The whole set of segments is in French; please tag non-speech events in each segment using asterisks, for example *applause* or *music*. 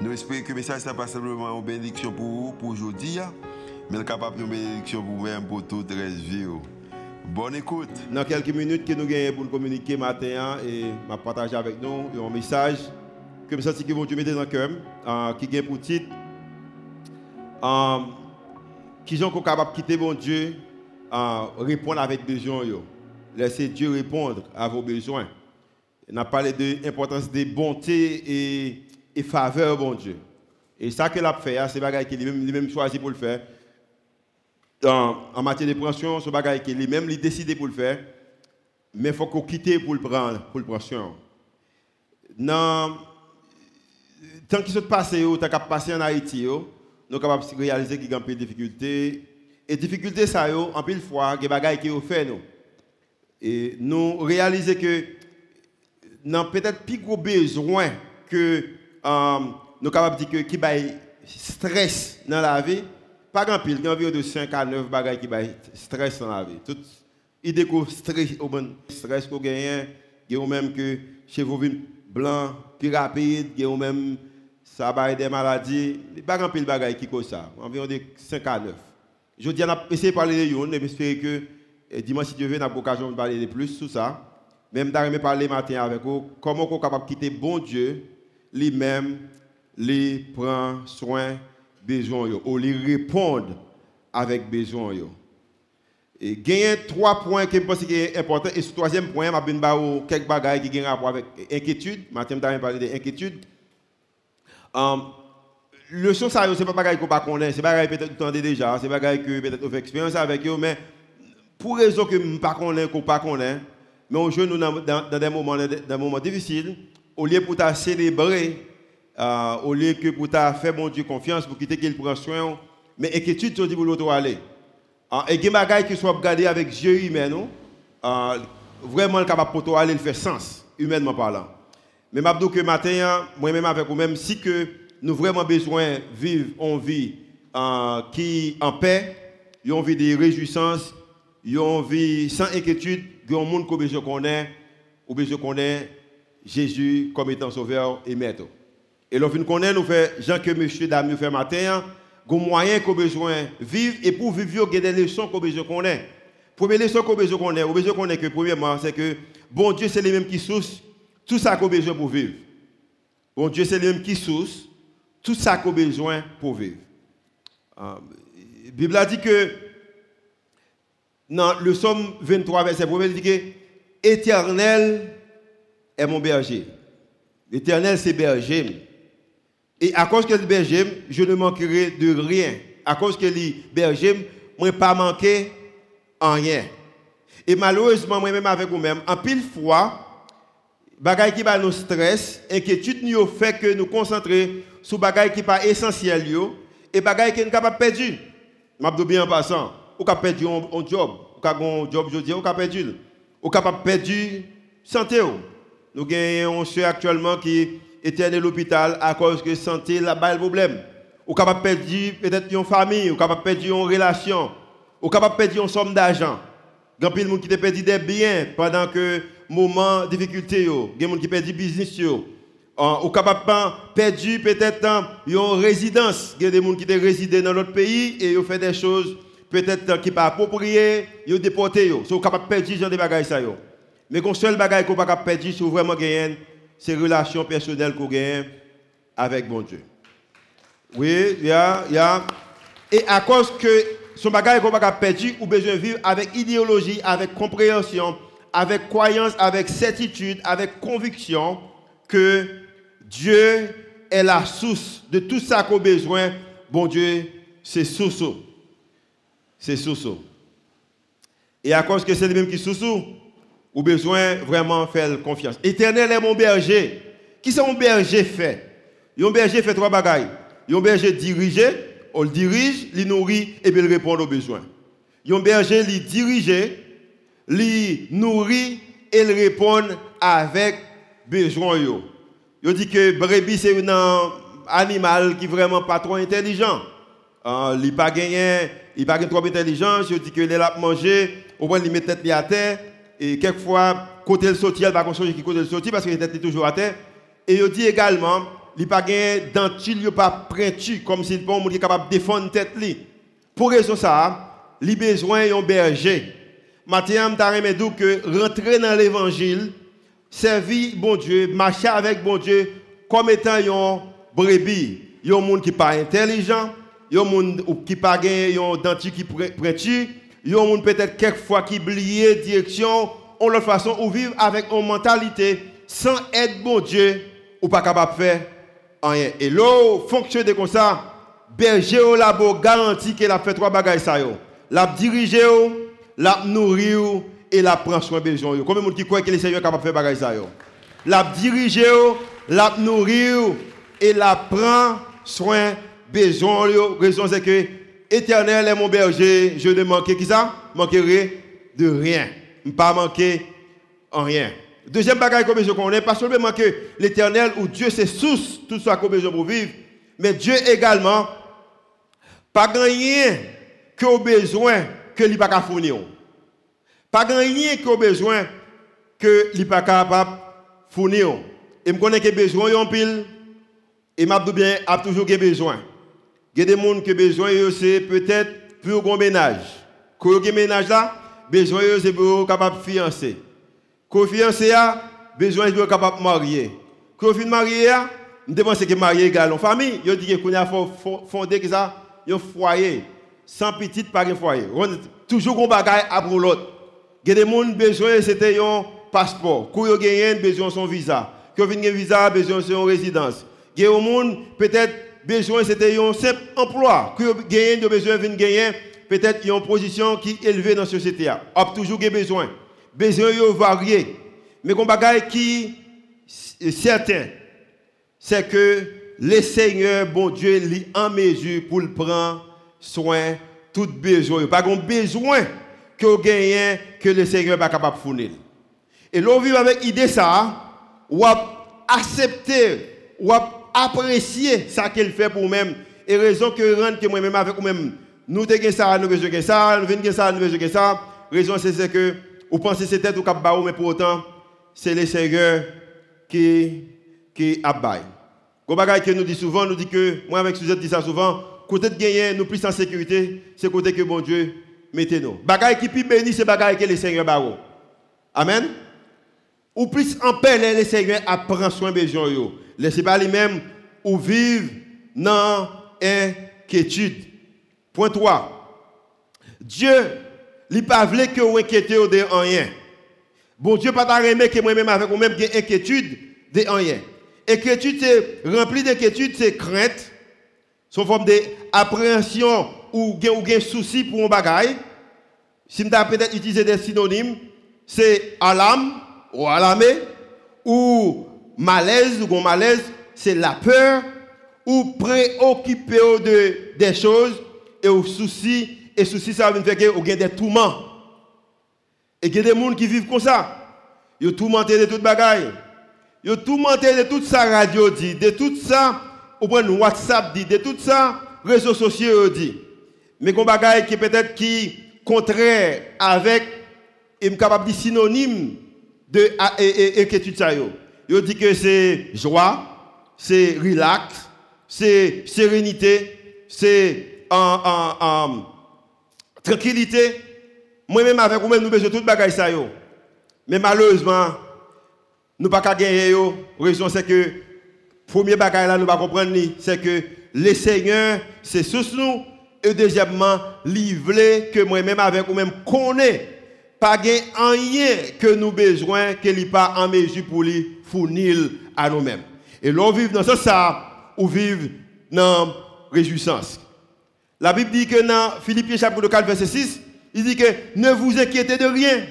Nous espérons que le message n'est pas simplement une bénédiction pour vous, pour aujourd'hui, hein. mais capable de bénédiction pour vous-même, pour toute la vie. Oh. Bonne écoute. Dans quelques minutes que nous gagnons pour communiquer matin hein, et m'a partager avec nous un message que je sens que vous mettez dans le cœur, euh, qui est pour titre, qui sont capables de quitter mon Dieu, répondre avec besoin. Laissez Dieu répondre à vos besoins. On a parlé de l'importance des bontés et et faveur, bon Dieu. Et ça qu'il a fait, hein, c'est ce qu'il a même choisi pour le faire. en matière de pension, c'est ce qu'il a même décidé pour le faire. Mais il faut qu'on quitte pour le prendre, pour le prendre. Non, tant qu'il se passe, tant qu'il passé en Haïti, nous sommes capables de réaliser qu'il y a un peu de difficultés. Et difficultés, ça, en pile fois, il y a des choses qui ont fait. Nous. Et nous réaliser que avons peut-être plus gros besoin que euh, nous sommes capables de dire que qui bail stress dans la vie, pas grand pile, environ de 5 à 9 bagages qui bail stress dans la vie. Toute idée que stress au bon stress qu'on gagne, a même que chez vous blanc plus rapide, a même ça bail des maladies, pas grand pile bagages qui cause ça, environ de 5 à 9. Je dis on a essayé de parler de yon, j'espère que eh, dimanche si Dieu veut, on a l'occasion de parler de plus sur ça. Même d'arriver parler matin avec vous, comment on est capable de quitter bon Dieu lui-même les prend soin besoin ou lui répondre avec besoin Et gagner trois points qui pense qui est important. Et ce troisième point m'a bien quelques bagages qui ont rapport avec inquiétude, Mathieu m'a parlé d'inquiétude. Um, le son ça c'est pas bagaille qu'on pas connaît, c'est bagaille peut-être entendez déjà, c'est bagaille que peut-être vous fait expérience avec eux mais pour raison que pas connaît qu'on pas connaît, mais on joue nous dans, dans, des moments dans des moments difficiles au lieu pour ta célébrer, euh, au lieu que pour ta faire mon Dieu confiance, pour quitter qu'il prend soin, mais inquiétude, tu dis pour l'autre aller. Euh, et des choses qui soient regardées avec yeux humains, euh, vraiment capable pour aller le faire sens, humainement parlant. Mais je que matin, moi-même avec vous-même, si que nous vraiment besoin de vivre une vie euh, qui en paix, une vie de réjouissance, une vie sans inquiétude, un monde qu'on besoin connaît, ou besoin connaît Jésus comme étant sauveur et maître. Et nous connaissons, nous faisons Jean que monsieur dame nous fait matin, des moyens qu'on a besoin vivre et pour vivre, il y des leçons qu'on besoin de connaître. Première leçon qu'on besoin de connaître, on a besoin de connaître que premièrement, c'est que bon Dieu, c'est lui-même qui source tout ça qu'on besoin pour vivre. Bon Dieu, c'est lui-même qui source tout ça qu'on besoin pour vivre. la Bible a dit que dans le psaume 23, verset 1, il dit que éternel est mon berger. L'éternel, c'est berger. Et à cause qu'elle est berger, je ne manquerai de rien. À cause qu'elle est berger, je ne pas manquer en rien. Et malheureusement, moi-même avec vous-même, en pile fois, bagaille qui va nous stress, inquiétude nous fait que nous concentrer sur bagaille qui pas essentiel et bagaille qui est capable perdre. Je bien en passant, ou capable perdu un job, ou capable un job aujourd'hui, ou capable perdu, ou capable perdre santé. Nous avons un monsieur actuellement qui était à l'hôpital à cause que santé là bas le problème. Ou capable perdre peut-être une famille, ou capable perdre une relation, ou capable perdre une somme d'argent. Il y a des gens qui perdu des biens pendant que moment de difficulté il y a des gens qui perdu business yo. Ah, ou capable perdu peut-être une résidence, il y a des gens qui résidé dans notre pays et ont fait des choses peut-être qui pas appropriées, ils ont déporté yo. So capable perdre genre des bagages ça yo. Mais le seul bagage qu'on peut pas perdre, c'est vraiment gagner ces relations personnelles qu'on gagne avec bon Dieu. Oui, il y a. Et à cause que son bagage qu'on pas perdre, ou besoin de vivre avec idéologie, avec compréhension, avec croyance, avec certitude, avec conviction que Dieu est la source de tout ça qu'on a besoin. Bon Dieu, c'est source. C'est source. Et à cause que c'est lui-même qui source, ou besoin vraiment faire confiance. Éternel est mon berger. Qui c'est mon berger fait? Un berger fait trois bagailles. Un berger dirigé, on le dirige, il nourrit et puis il répond aux besoins. Un berger, il dirige, il nourrit et il répond avec besoin. Il dit que brebis c'est un animal qui vraiment pas trop intelligent. Euh, il n'est pas gagné, il pas trop intelligent. Je dis que il a mangé, au moins il met tête à terre et quelquefois côté le sorti, il va pas qui côté le sorti parce qu'il était toujours à terre. Et il dit également, il pas gagné dentil, il pas prêtu comme si bon monde capable de défendre tête li. Pour raison ça, il besoin d'un berger. Maintenant, je que rentrer dans l'évangile, servir bon Dieu, marcher avec bon Dieu comme étant un brebis, un monde qui pas intelligent, un monde qui pas gagné un dentier qui prêtu, un monde peut-être quelquefois qui oublie direction, on leur façon ou vivre avec une mentalité sans être bon Dieu ou pas capable de faire rien. Et l'eau fonctionne comme ça, berger au labo garantit qu'il a fait trois bagages ça. L'a dirigé, l'a nourri et l'a prend soin de besoin. Combien de monde qui croit que le Seigneur est capable de faire bagages ça? L'a dirigé, l'a nourri et l'a prend soin besoin. Raison c'est que Éternel est mon berger, je ne manquerai qui ça? De rien. Ne pas manquer en rien. Deuxième bagage que je connais, pas seulement que l'éternel ou Dieu c'est source, tout ça qu'on besoin pour vivre, mais Dieu également, pas rien que au besoin que il pas. Pas rien que au besoin que il pas capable fournir. Et me connais que besoin en pile et m'a bien a toujours besoin. Il y a des gens qui ont besoin c'est peut-être pour un ménage. Quand un ménage là, besoin c'est pour capable fiancer. Quand fiancé a besoin de capable marier. Quand fin marié a, nous devons que marier égal en famille, il dit qu'on a fondé ça un foyer sans petite pas un foyer. Toujours un bagage à pour l'autre. Il y a des gens besoin c'était un passeport. Quand ils gagnent besoin son visa. Quand ils un visa besoin son résidence. Il y a des gens peut-être besoin c'était un simple emploi. Quand ils gagnent besoin de gagner peut-être une position qui est élevée dans la société. a toujours besoin besoin yo varié. Mais bagage qui est certain, c'est que le Seigneur, bon Dieu, est en mesure pour prendre soin de tout besoin. Pas de besoin que vous gagnez que le Seigneur n'est capable de fournir. Et l'on vit avec l'idée ça, ou accepter, ou apprécier ça qu'il fait pour vous-même. Et raison que rendre que moi-même avec vous-même, nous avons ça, nous avons ça, nous avons ça, nous avons ça. Raison c'est que ou pensez que c'est peut-être au mais pour autant, c'est le Seigneur qui, qui abaille. Le bagage que nous dit souvent, nous dit que, moi avec Suzette dit ça souvent, côté de gagner, nous plus en sécurité, c'est côté que bon Dieu mettez nous. Bagage qui plus béni, c'est bagage que le Seigneur barreau. Amen? Ou plus en paix, le Seigneur apprend soin de besoin. Laissez pas lui-même ou vivre dans inquiétude. Point 3. Dieu il pas voulu que vous inquiétez de rien. Bon Dieu pas que moi-même avec vous-même inquiétude de rien. Inquiétude c'est rempli d'inquiétude, c'est crainte, une forme d'appréhension ou gain souci pour un bagage. Si je peut-être utiliser des synonymes, c'est alarme ou alarmé ou malaise ou malaise, c'est la peur ou préoccupé de des choses et au souci et ceci, ça veut dire que vous avez des tourments. Et il y a des gens qui vivent comme ça. Ils ont tourmenté de toute bagaille. Ils ont tourmenté de tout ça radio dit, de tout ça, point WhatsApp dit, de tout ça, réseaux sociaux dit. Mais qu'on bagaille qui peut-être qui contraire avec, et capable de synonyme de inquiétude ça yo. Ils dit que c'est joie, c'est relax, c'est sérénité, c'est tranquillité. Moi-même avec vous-même, nous besoin tout bagaille ça Mais malheureusement, nous pas gagner yo. Raison c'est que premier bagaille là nous pas comprendre c'est que le Seigneur c'est sous nous et deuxièmement, livrer que moi-même avec vous-même connaît pas rien que nous besoin que n'est pas en mesure pour lui fournir à nous-mêmes. Et l'on vit dans ça ou vivre dans réjouissance. La Bible dit que dans Philippiens chapitre 4, verset 6, il dit que ne vous inquiétez de rien.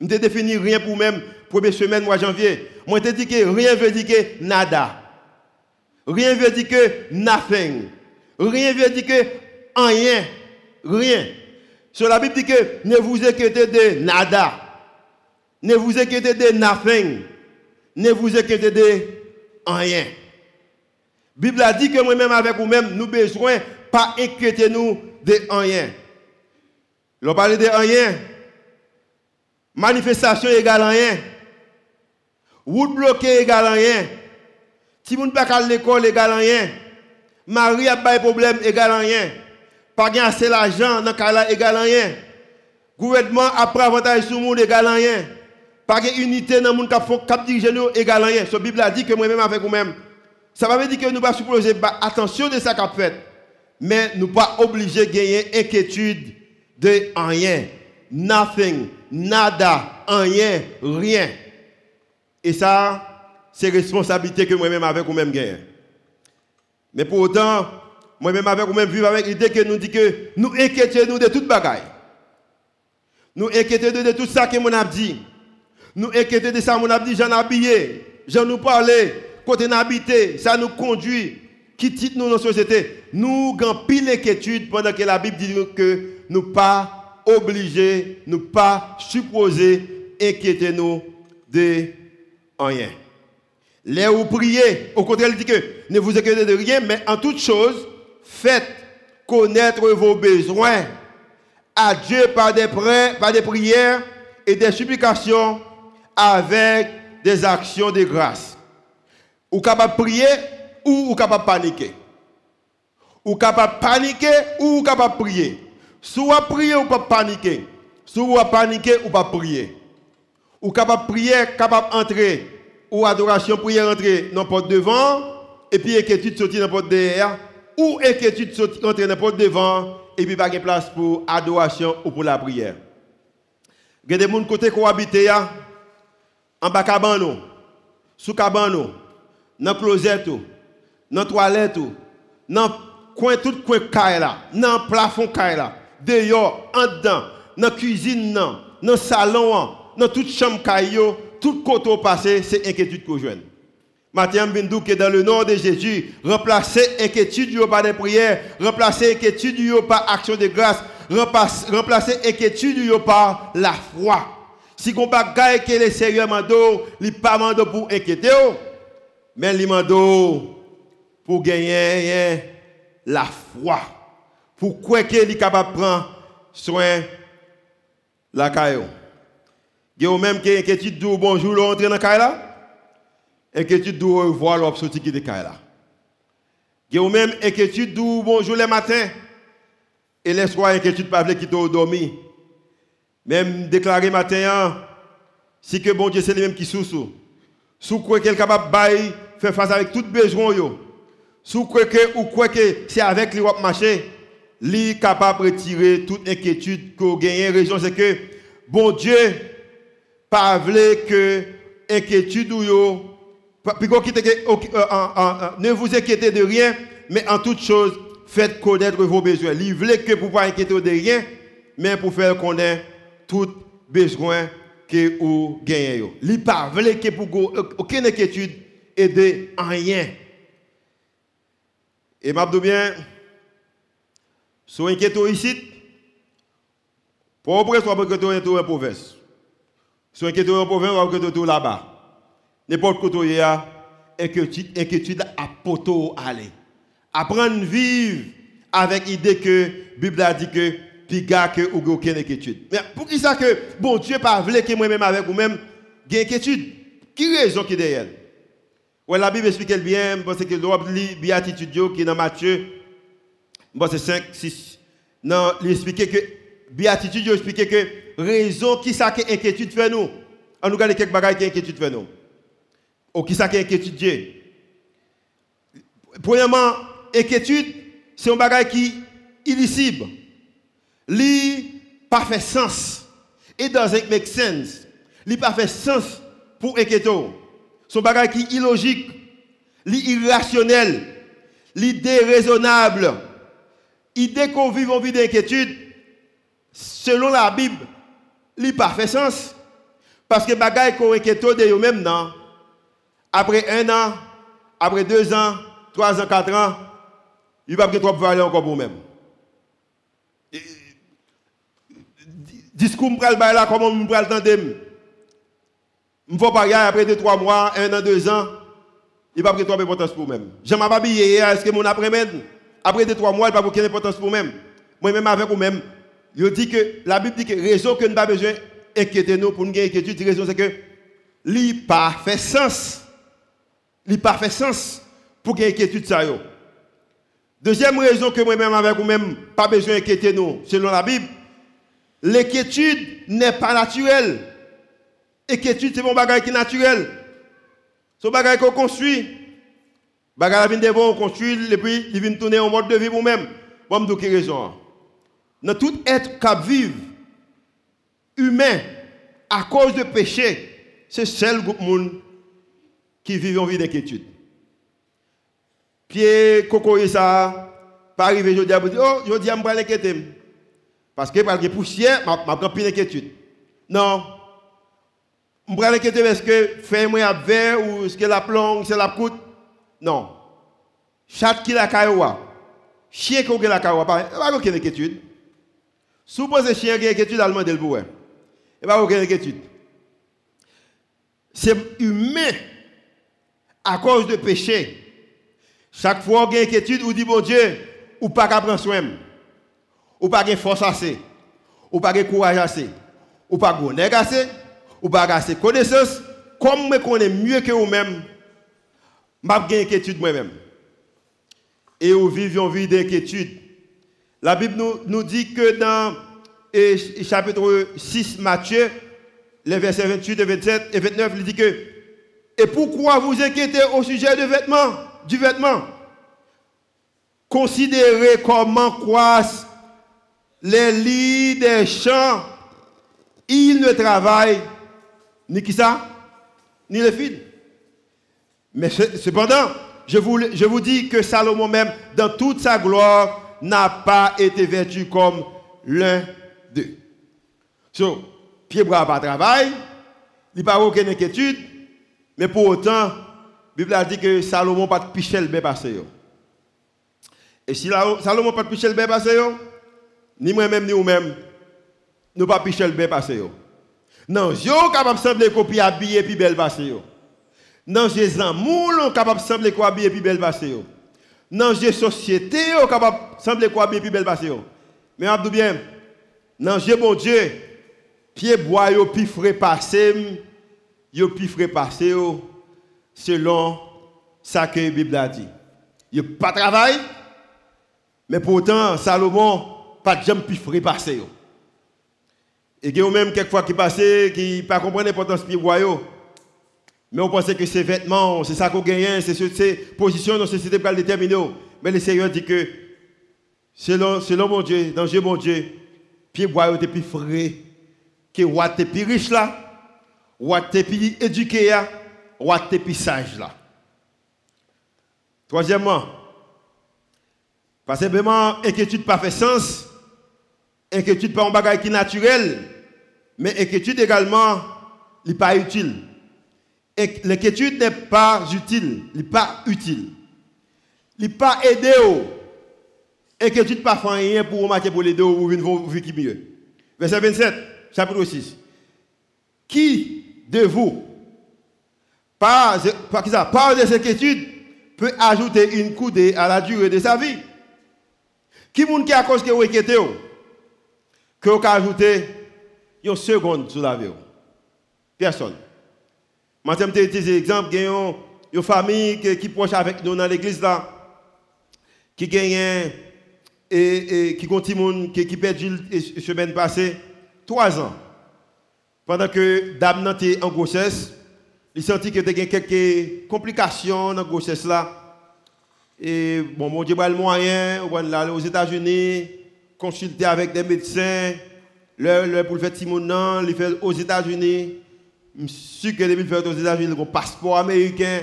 Je ne défini rien pour même première semaine, mois janvier. Moi, je dit que rien veut dire que nada. Rien veut dire que nothing. Rien veut dire que rien. Rien. Sur la Bible dit que ne vous inquiétez de nada. Ne vous inquiétez de nothing. Ne vous inquiétez de rien. La Bible a dit que moi-même avec vous-même, nous besoin pas inquiéter nous de rien. L'on parle de rien. Manifestation égale rien. Route bloquée égale rien. Si vous ne pas à l'école égale rien. Marie a pas de problème égale rien. Pas gagner assez l'argent dans cas égale rien. Gouvernement après avantage sur le monde égale rien. Pas de unité dans le monde qui cap diriger égale rien. La Bible a dit que moi-même avec vous-même. Ça veut dire que nous pas supposer attention de ça qu'a fait. Mais nous pas obligés de gagner inquiétude de rien. Nothing, nada, rien, rien. Et ça, c'est responsabilité que moi-même avec vous-même gagne. Mais pour autant, moi-même avec vous-même vivre avec l'idée que nous dit que nous inquiétons nous de toute bagaille. Nous inquiétons de tout ça que mon a dit. Nous inquiétons de ça mon a dit, j'en habillé, j'en nous parlé, côté habité, ça nous conduit, qui titre nous dans la société? Nous avons pile inquiétude pendant que la Bible dit que nous pas obligés, nous pas supposés inquiéter nous de rien. Là où priez, au contraire, il dit que ne vous inquiétez de rien, mais en toute chose, faites connaître vos besoins à Dieu par des, par des prières et des supplications avec des actions de grâce. Ou capable de prier ou, capable de paniquer. Ou capable de paniquer ou capable de prier. Soit prier ou pas paniquer. Soit paniquer ou pas prier. Ou capable de prier, capable d'entrer. Ou adoration, prière entrer n'importe devant. Et puis inquiétude sortir n'importe derrière. Ou inquiétude entrer n'importe devant. Et puis pas de place pour adoration ou pour la prière. Il y a des gens côté cohabité en bas cabano, sous cabano, dans closet, dans toilette, dans coin tout coin là, dans plafond là dehors, en dedans, dans cuisine, dans le salon, dans toute chambre caillou, tout côté passé, c'est inquiétude que je Matin, je que dans le nom de Jésus, remplacer inquiétude par des prières, remplacer inquiétude par action de grâce, remplacer inquiétude par la foi. Si on pas que les sérieux mando, il pas mando pour inquiéter, mais il mando pour gagner la foi. Pourquoi qu'il est capable de prendre soin de la caillou? A même qui inquiétude de bonjour, l'entrée dans la caille là? Inquiétude de voir l'autre sortir de la caille là. Il y a même inquiétude de bonjour le matin. Et les soirs, inquiétude pas qui t'ont dormi. Même déclarer matin, hein, si que bon Dieu c'est lui-même qui sous-sous. Sous quoi qu'il est capable de faire face avec tout besoin. Sous quoi que ou quoi que c'est avec lui qui marcher li capable de retirer toute inquiétude que vous gagnez. Raison c'est que bon Dieu pas que inquiétude ou yo ne vous inquiétez de rien, mais en toute chose, faites connaître vos besoins. Voulait que pour pas inquiéter de rien, mais pour faire connaître tout besoin que vous gagnez. Il pas que pour euh, aucune inquiétude et de rien. Et m'a bien Soit inquiété ici, pour après, soit inquiété en province. Soit inquiété en province, soit inquiété là-bas. N'importe a inquiétude, inquiétude à poto aller. Apprendre à vivre avec l'idée que la Bible a dit que piga que ou aucune inquiétude. Mais pour qui ça que bon Dieu pas voulu que moi-même avec vous-même j'ai inquiétude? Qui raison qui derrière? Ouais, la Bible explique bien parce que l'on lit béatitude qui est dans Matthieu Bon, c'est 5, 6. Non, il expliquait que, béatitude, il expliquait que, raison qui ça que inquiétude fait nous. On nous regarde quelques bagages qui inquiétude fait nous. Ou qui ça qui inquiétude Dieu. Premièrement, inquiétude, c'est un bagage qui est illisible. Li pas fait sens. Et dans un make sense. Li pas fait sens pour inquiéter. Son bagage qui est illogique, li irrationnel, l'idée raisonnable idée qu'on vit en vie d'inquiétude, selon la Bible, n'a pas fait sens. Parce que choses qu'on inquiète de eux-mêmes, non. Après un an, après deux ans, trois ans, quatre ans, il va pas trop valeur encore pour même. Discours me pral là comment me pral tendre. Me faut pas après 2 3 mois, 1 an, 2 ans, il va pas trop importance pour même. Je m'a pas habillé est-ce que mon après-midi après 2 3 mois, il va pas aucune importance pour même. Moi même avec vous même, je dis que la Bible dit que raison que nous pas besoin inquiéter nous pour nous gagner inquiétude, raison c'est que li pas fait sens. Li pas fait sens pour gagner inquiétude ça yo. Deuxième raison que moi-même avec vous-même, pas besoin d'inquiéter nous, selon la Bible, l'inquiétude n'est pas naturelle. L'inquiétude, c'est mon bagage qui est naturel. C'est un bagage qu'on construit. Bagage vient devant, on construit, et puis il vient tourner en mode de vie vous-même. Bon, me quelle raison. Dans tout être qui vivre, humain, à cause de péché, c'est seul groupe monde qui vit en vie d'inquiétude. Pied, coco et ça, pas arriver, je dis à vous oh, je dis à me l'inquiéter. Parce que par que poussière, m'a prend plus inquiétude. Non. Je me l'inquiéter parce que fait moi à verre ou est-ce que la plombe, c'est la coûte. Non. Chat qui la cailloua. Chien qui a la cailloua, pas aucune inquiétude. Supposez chien qui a inquiétude, allemand de le boue. Et pas aucune inquiétude. C'est humain à cause de péché. Chaque fois qu'on a une inquiétude, ou dit bon Dieu, ou pas qu'à prendre soin, ou pas de force assez, ou pas de courage assez, ou pas de assez, ou pas connaissance, comme je connais mieux que vous-même, je une inquiétude moi-même. Et vous vivez une vie d'inquiétude. La Bible nous, dit que dans chapitre 6 Matthieu, les versets 28 27 et 29, il dit que Et pourquoi vous inquiétez au sujet de vêtements du vêtement? Considérez comment croissent les lits des champs. Ils ne travaillent ni qui ça, ni les filles. Mais cependant, je vous, je vous dis que Salomon même, dans toute sa gloire, n'a pas été vêtu comme l'un d'eux. So, pied bras pas travail, il n'y a pas aucune inquiétude, mais pour autant, la Bible a dit que Salomon pas piché le passé. Et si Salomon pas piché le passé, ni moi-même ni vous-même, nous pas piché le passé. Non, je suis capable de sembler copier habillé puis belle passé. Non, j'ai amour capable de sembler quoi habillé puis belle passé. Non, j'ai société capable de sembler habillé puis belle passé. Mais abdou bien, non, j'ai bon Dieu, pied yo puis frais passé, yo puis frais passé selon ce que la Bible a dit. Il a pas travail, mais pourtant, Salomon, pas jamais pu repasser. Et il y a même quelquefois qui passent, qui pas l'importance de royaux. Mais on pensait que ces vêtements, c'est ça qu'on gagne, c'est ces positions la société pour le déterminer. Mais le Seigneur dit que, selon, mon Dieu, dans Dieu mon Dieu, pied bois est plus frais, que roi est plus riche là, roi est plus éduqué ou à tes pissages là. Troisièmement, parce que inquiétude pas fait sens, inquiétude pas un bagage qui est naturel, mais inquiétude également, n'est pas utile. L'inquiétude n'est pas utile, n'est pas utile. n'est pas aidé. Inquiétude pas faire rien pour remarquer pour les deux ou vie qui mieux. Verset 27, chapitre 6. Qui de vous par, par, par des inquiétudes, peut ajouter une coudée à la durée de sa vie. Qui est qui a cause que vous inquiétez que vous ajouter une seconde sur la vie Personne. Je vais utiliser l'exemple, il y une famille qui, qui proche avec nous dans l'église là, qui gagne et, et qui continue, qui, la semaine passée, trois ans. Pendant que dame était en grossesse, il senti qu'il y a quelques complications dans la grossesse là. Et bon, mon Dieu, il y a le moyen, aller aux États-Unis, consulter avec des médecins, le, pour le faire Timonan, il fait aux États-Unis. Je suis sûr que les faire aux États-Unis, il a un passeport américain.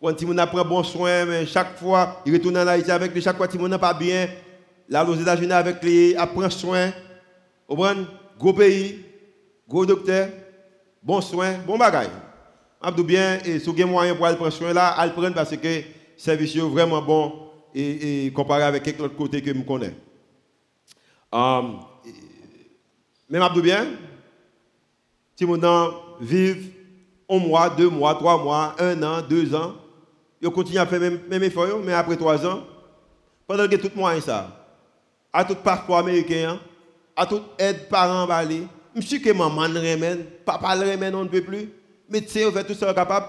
Quand Timonan prend bon soin, mais chaque fois, il retourne en Haïti avec lui, chaque fois Timonan pas bien, là aux États-Unis avec lui, il prend soin. Au gros pays, gros docteur, bon soin, bon bagaille. Abdou bien, et si vous avez moyen pour aller prendre soin là, allez prendre parce que le service est vraiment bon et, comparé avec quelques autres côtés que je connais. Um, mais je bien, si gens vivent un mois, deux mois, trois mois, un an, deux ans, ils continuent à faire même, même effort, mais après trois ans, pendant que tout le monde ça, à tout passeport américain, à toute aide parents balé, Monsieur que maman le remène, papa le remène, on ne peut plus. Médecin, on fait tout ça capable.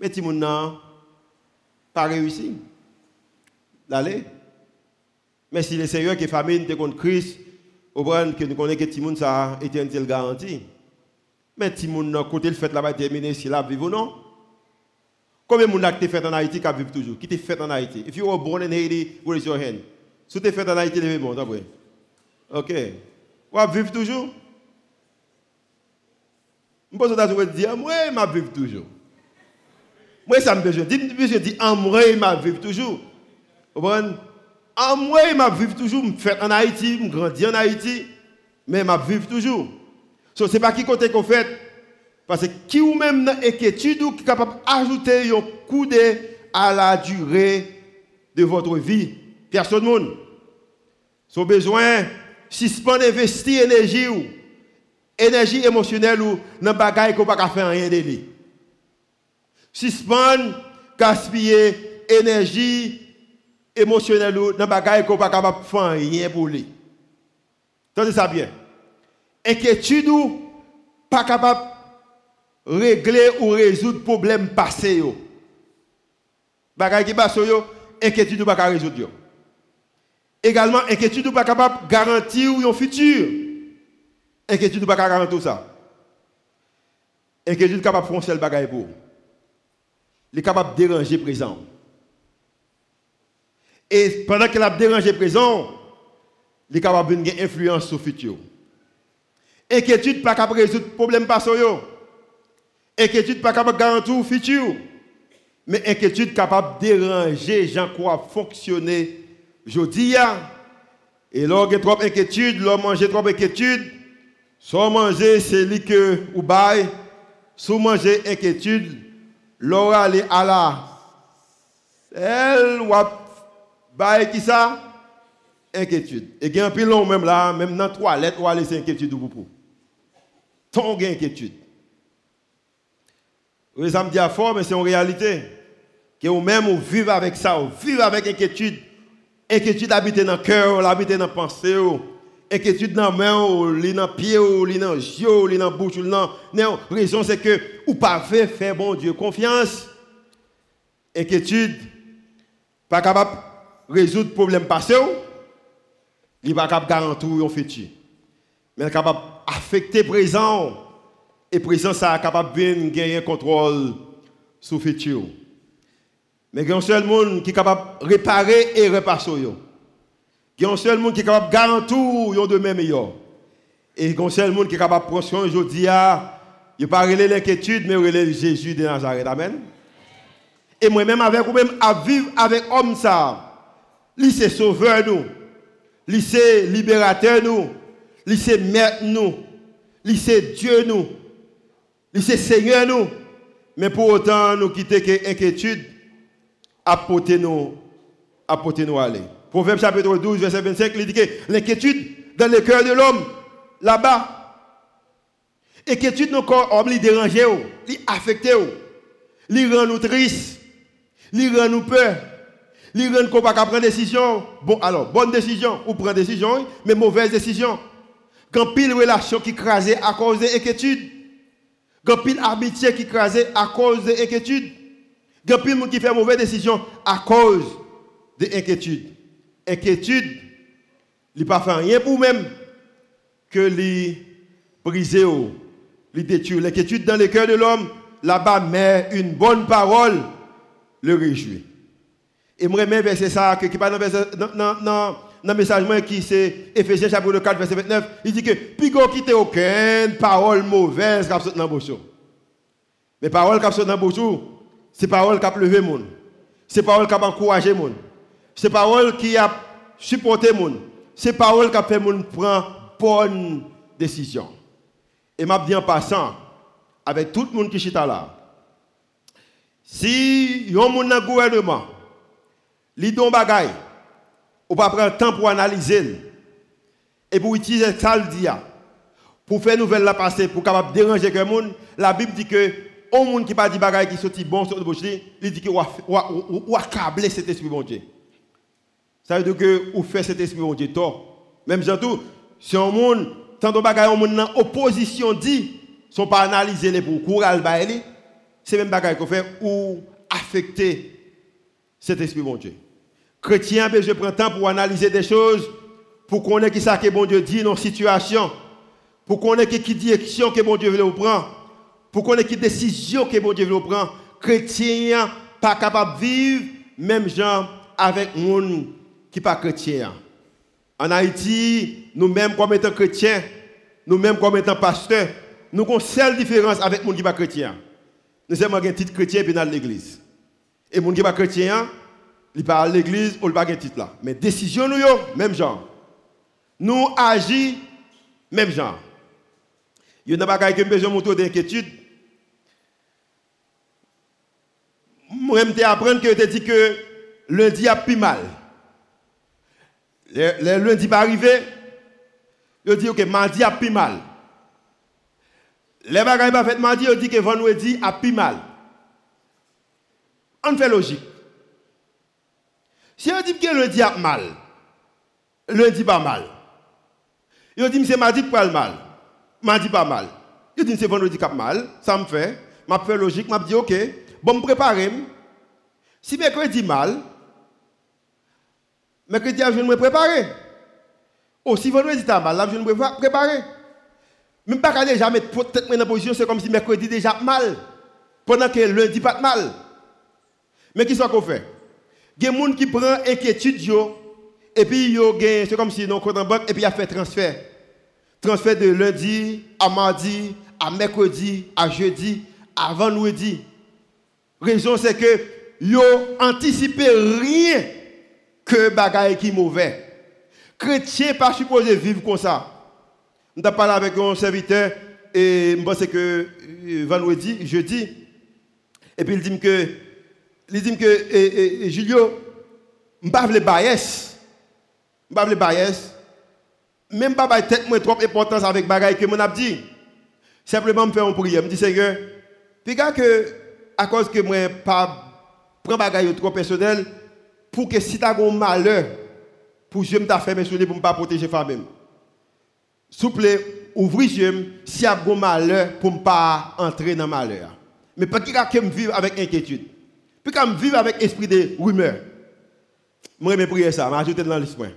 Mais si n'a pas réussi, d'aller. Mais si le Seigneur qui est famine, te contre Christ, au point que nous connaissons que Timoun, ça a été une garantie. Mais Timoun, côté le fait là-bas, terminé, s'il a vivre ou non. Combien de monde qui fait en Haïti qui vivent toujours Qui te fait en Haïti If you were born in Haiti, raise your hand. Si t'es fait en Haïti, levez-moi, bon, d'après. Ok. Ou vivre toujours Je pense que vous dire, moi, je vivre toujours. Moi, ça me. Dis-moi, je dis, en moi, je vivre toujours. Vous comprenez? En moi, je vivre toujours. Je fais en Haïti, je grandis en Haïti, mais je vivre toujours. Ce n'est pas qui côté qu'on fait. Parce que qui ou même dans l'inquiétude qui est capable d'ajouter un coup à la durée de votre vie. Personne. Son besoin, suspendre investir énergie ou énergie émotionnelle ou dans bagaille qu'on pas faire rien de lui. Suspendre gaspiller énergie émotionnelle ou dans bagaille qu'on pas capable faire rien pour lui. Entendez ça bien. Inquiétude ou pas capable régler ou résoudre problème passé yo. Bagay qui passe yo, inquiétude ou pas résoudre yo. Également inquiétude ou pas capable garantir un futur. Inquiétude ou pas garantir ça. Inquiétude capable de faire le bagay pour. Il est capable de déranger présent. Et pendant qu'il a dérangé présent, il est capable de influence sur le futur. Inquiétude pas capable de résoudre le problème passé. Inquiétude pas capable de garantir le futur. Mais inquiétude capable de déranger, j'en crois, fonctionner. Je dis, et lorsque y a trop d'inquiétude, l'homme mange trop d'inquiétude, soit manger, c'est lui que ou bail, soit manger inquiétude, l'or aller à la. Elle ou bail qui ça? Inquiétude. Et il y a un pilon même là, même dans la toilette, ou aller c'est inquiétude ou pour. Ton inquiétude. Vous ça me dit fort, mais c'est en réalité. Que vous-même, vous vivez avec ça, vous vivez avec inquiétude. Inquiétude habite dans le cœur, habite dans la pensée. Inquiétude dans la main, dans le pied, dans les yeux, dans la bouche. Non, la raison c'est que vous pas faire bon Dieu confiance. Inquiétude, pas capable de résoudre problème passé. Il n'est pas capable garantir un futur. Mais capable d'affecter le présent et présent ça capable de gagner contrôle sur futur. Mais il y a un seul monde qui est capable de réparer et repasser. Il y a un seul monde qui est capable de garantir de même meilleur. Et il y a un seul monde qui est capable de prendre soin aujourd'hui. Il ne pas l'inquiétude, mais il Jésus de Nazareth. Amen. Et moi-même, avec vous-même, à vivre avec homme ça. Lui, sauveur nous. Lui, libérateur nous. Lui, c'est maître nous. Lui, Dieu nous. C'est Seigneur nous. Mais pour autant, nous quitter que inquiétude, apporter nous, apporter nous aller. Proverbe chapitre 12, verset 25, il dit que l'inquiétude dans le cœur de l'homme, là-bas, Inquiétude dans corps, homme, il dérange, il affecte, il rend nous tristes, il rend nous peur, il rend qu'on pas prendre décision. Bon, alors, bonne décision, ou prendre décision, mais mauvaise décision. Quand pile relation qui crasait à cause de l'inquiétude. Il y a amitié qui écrasé à cause de l'inquiétude. Il y a de qui fait mauvaise décision à cause de l'inquiétude. Inquiétude, il ne pas fait rien pour même que les briser, les détruire. L'inquiétude dans le cœur de l'homme, là-bas, mais une bonne parole le réjouit. Et moi, même verset ça, qui parle dans le message qui c'est Ephésiens chapitre 4, verset 29, il dit que puis qu'on quitte aucune parole mauvaise qui dans. Mais parole qui dans bouche, c'est parole qui a levé monde. C'est parole qui a encouragé monde. C'est parole qui a supporté monde. C'est parole qui a fait monde prendre bonne décision. Et m'a bien passant avec tout le monde qui est là. Si y a un gouvernement L'idon bagaille, ou pas prendre temps pour analyser et pour utiliser ça le dia pour faire nouvelle la passer pour capable déranger le monde la bible dit que au monde qui pas dit bagaille qui sorti bon le bouche il dit que ou accabler cet esprit bon Dieu ça veut dire que ou fait cet esprit bon Dieu tort même surtout si un monde tant de bagaille un monde en opposition dit sont pas analysés les pour courage c'est même bagaille qu'on fait ou affecter cet esprit bon Dieu. Chrétien je prends temps pour analyser des choses pour connaître qui ça que bon Dieu dit dans situation pour connaître qui direction que bon Dieu veut prendre pour connaître qui décision que bon Dieu veut prendre. Chrétien pas capable de vivre même gens avec monde qui pas chrétien. En Haïti nous-mêmes comme étant chrétiens nous-mêmes comme étant pasteurs nous avons une seule différence avec les gens qui pas chrétien. Nous sommes un titre chrétien et dans l'église. Et les gens qui pas chrétien il pas à l'église ou il pas un titre là. Mais décision nous même genre. Nous agissons même genre. Il y a des choses que besoin de d'inquiétude. Moi je apprendre que tu dit que lundi a plus mal le, lundi pas arrivé je dis que mardi a plus mal. Les bagages pas fait mardi je dis que vendredi a plus mal. On fait logique. Si on dit que lundi a mal lundi pas mal. Il dit c'est mardi pas mal mardi pas mal. Il dit c'est vendredi qui mal ça me fait. M'a fait logique m'a dit OK bon me préparer. Si mercredi mal mercredi je me préparer oh si vendredi a mal je me préparer même pas déjà mettre tête dans position c'est comme si mercredi déjà mal. Pendant que lundi pas mal. Mais qui ce qu'on fait? Il y a des gens qui prennent inquiétude et puis c'est comme si nous compte en banque et puis il a fait transfert. Transfert de lundi à mardi, à mercredi, à jeudi, à vendredi. Raison c'est que yo anticipé rien que bagaille qui mauvais. Chrétien pas supposé vivre comme ça. On a parlé avec un serviteur et je pense que euh, vendredi, jeudi, et puis il dit que il dit que et, Julio, je ne pas les bias. Je pas les bias. Même pas tête moins trop importance avec bagaille que mon a dit. Simplement me faire une prière, me dit Seigneur, puis que à cause que moi pas prends bagaille trop personnel pour que si tu as un malheur pour je me faire mes pour ne pas protéger femme S'il vous plaît, ouvrez yeux si y a un malheur pour ne pas entrer dans le malheur. Mais pas que me vivre avec inquiétude. Puis quand je vivre avec esprit de rumeur, moi je prier ça, je ajouter dans l'esprit.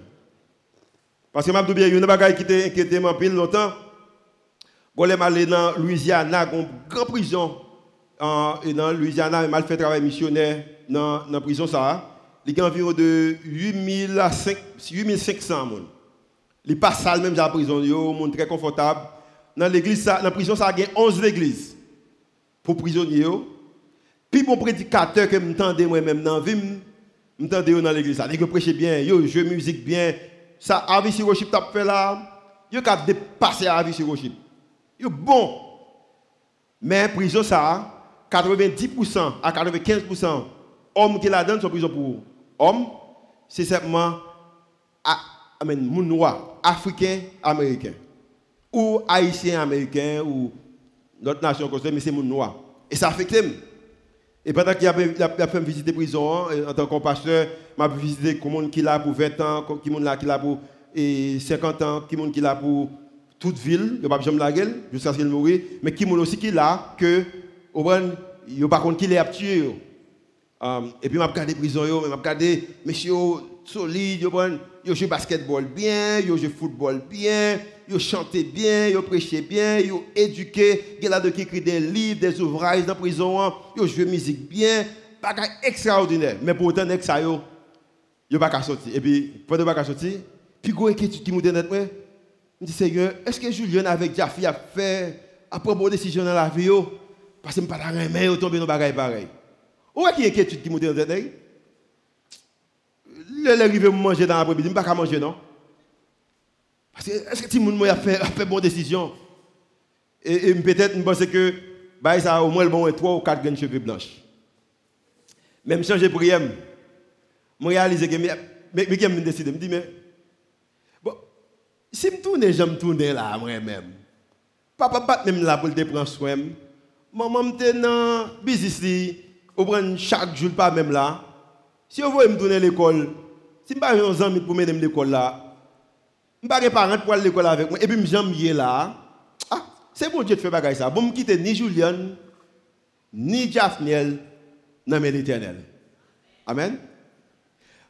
Parce que je me bien, il y a une bagaille qui était inquiété depuis longtemps. Quand je suis allé dans Louisiana, une grande prison, et dans Louisiana, je fait travail missionnaire dans la prison. Ça, il y a environ de 8500 personnes. Il pas sale même dans la prison, il est très confortable. Dans l'église, dans la prison, ça a 11 églises pour prisonniers. Puis mon prédicateur que m'entendais moi-même dans la vie, m'entendais dans l'église. Que prêcher bien, yo joue musique bien. Ça Avi Sirochip t'a fait là, yo qu'a dépassé Avi Sirochip. Yo bon. Mais prison ça 90% à 95% hommes qui la donnent sont prison pour hommes, c'est simplement moun noir, africain, américain ou haïtien américain ou notre nation mais c'est moun noir. Et ça affecte et pendant qu'il a, fait visiter prison, en tant que pasteur, m'a visité qui qui là pour 20 ans, là qui là pour 50 ans, qui qui là pour toute ville, il pas jamais la gueule jusqu'à ce qu'il meure, mais qui aussi qui là que au il pas contre qui les a tué. Um, et puis m'a regardé prison yo, m'a regardé monsieur solide, yo yo joue basketball bien, yo joue football bien, yo chanté bien, yo prêché bien, yo éduqué, il a de qui écrit des livres, des ouvrages dans la prison, yo joue musique bien, bagay extraordinaire. Mais pour autant ça yo yo pas sortir. Et puis pendant pas sortir, puis go inquiétude qui m'ont net moi. Je dis Seigneur, est-ce que Julien avec Jaffi a fait à propos décision dans la vie parce que je ne pas rien tomber dans bagay pareil. Où est-ce qu'il y a inquiétude qui m'ont net Le arrivé manger dans l'après-midi, je ne pas manger non? Est-ce que tout le monde a fait, a fait bonne décision? Et, peut-être, je pense que bah, ça a au moins le bon 3 ou 4 graines de cheveux blanches. Même changer prière. Je réalise que qui me décide, me dit mais bon si me tourne, je me tourne là moi-même. Papa pas même là pour te prendre soin. Maman me dans business ou prendre chaque jour pas même là. Si on veut me tourner l'école, si je pas un ami pour m'aider l'école là, je pas parents pour aller l'école avec moi et puis me là. Ah, c'est bon Dieu de faire ça. Bon me quitter ni Julian ni Japhniel dans l'éternel. Amen.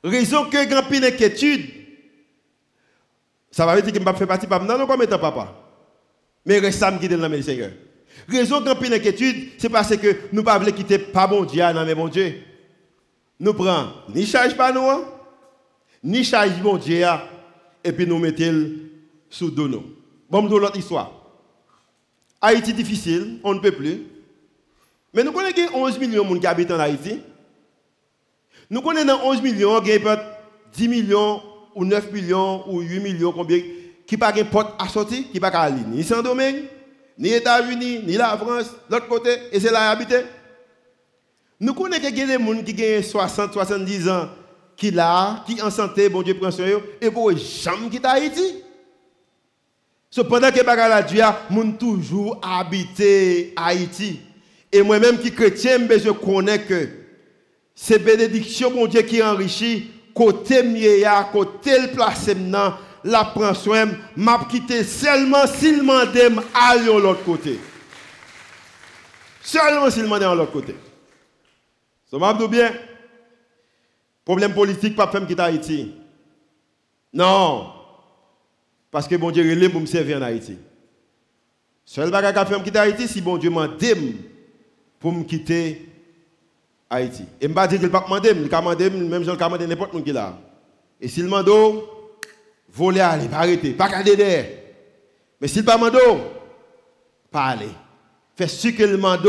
Raison que grand pile inquiétude. Ça va dire que je ne fais partie pas non non pas mettre papa. Mais reste ça me quitter dans le Seigneur. Raison grand pile inquiétude, c'est parce que nous ne pas quitter pas bon Dieu dans mais bon Dieu. Nous prenons ni charge pas nous hein, ni charge bon Dieu et puis nous mettons sous dos nous. Bon, nous l'autre histoire. Haïti difficile, on ne peut plus. Mais nous connaissons 11 millions de gens qui habitent en Haïti. Nous connaissons 11 millions, il y a 10 millions, ou 9 millions, ou 8 millions, combien, qui n'ont pas de porte à sortir, qui n'ont pas aller ni Saint-Domingue, ni États-Unis, ni la France, l'autre côté, et c'est là habiter. Nous connaissons a des gens qui ont 60, 70 ans, qui là, qui en santé, bon Dieu prend soin et pour jamais quitter Haïti. Cependant que la Dieu a toujours habité Haïti. Et moi-même qui chrétien, je connais que c'est bénédiction, mon Dieu, qui enrichit, côté mieux, côté le place maintenant, la prend soin, m'a quitté seulement s'il m'a à l'autre côté. Seulement s'il m'a de l'autre côté. Ça m'a bien? Problème politique, pas faire quitter Haïti. Non. Parce que bon Dieu est pour me servir en Haïti. Seul bagage qui fait quitter Haïti, si bon Dieu m'a pour me quitter Haïti. Et je ne pas dire qu'il ne pas demander, il pas demander, même je ne pas demander n'importe qui là. Et s'il demande, voler aller, pas arrêter, pas garder derrière. Mais s'il pas demande, pas aller. Fais ce qu'il demande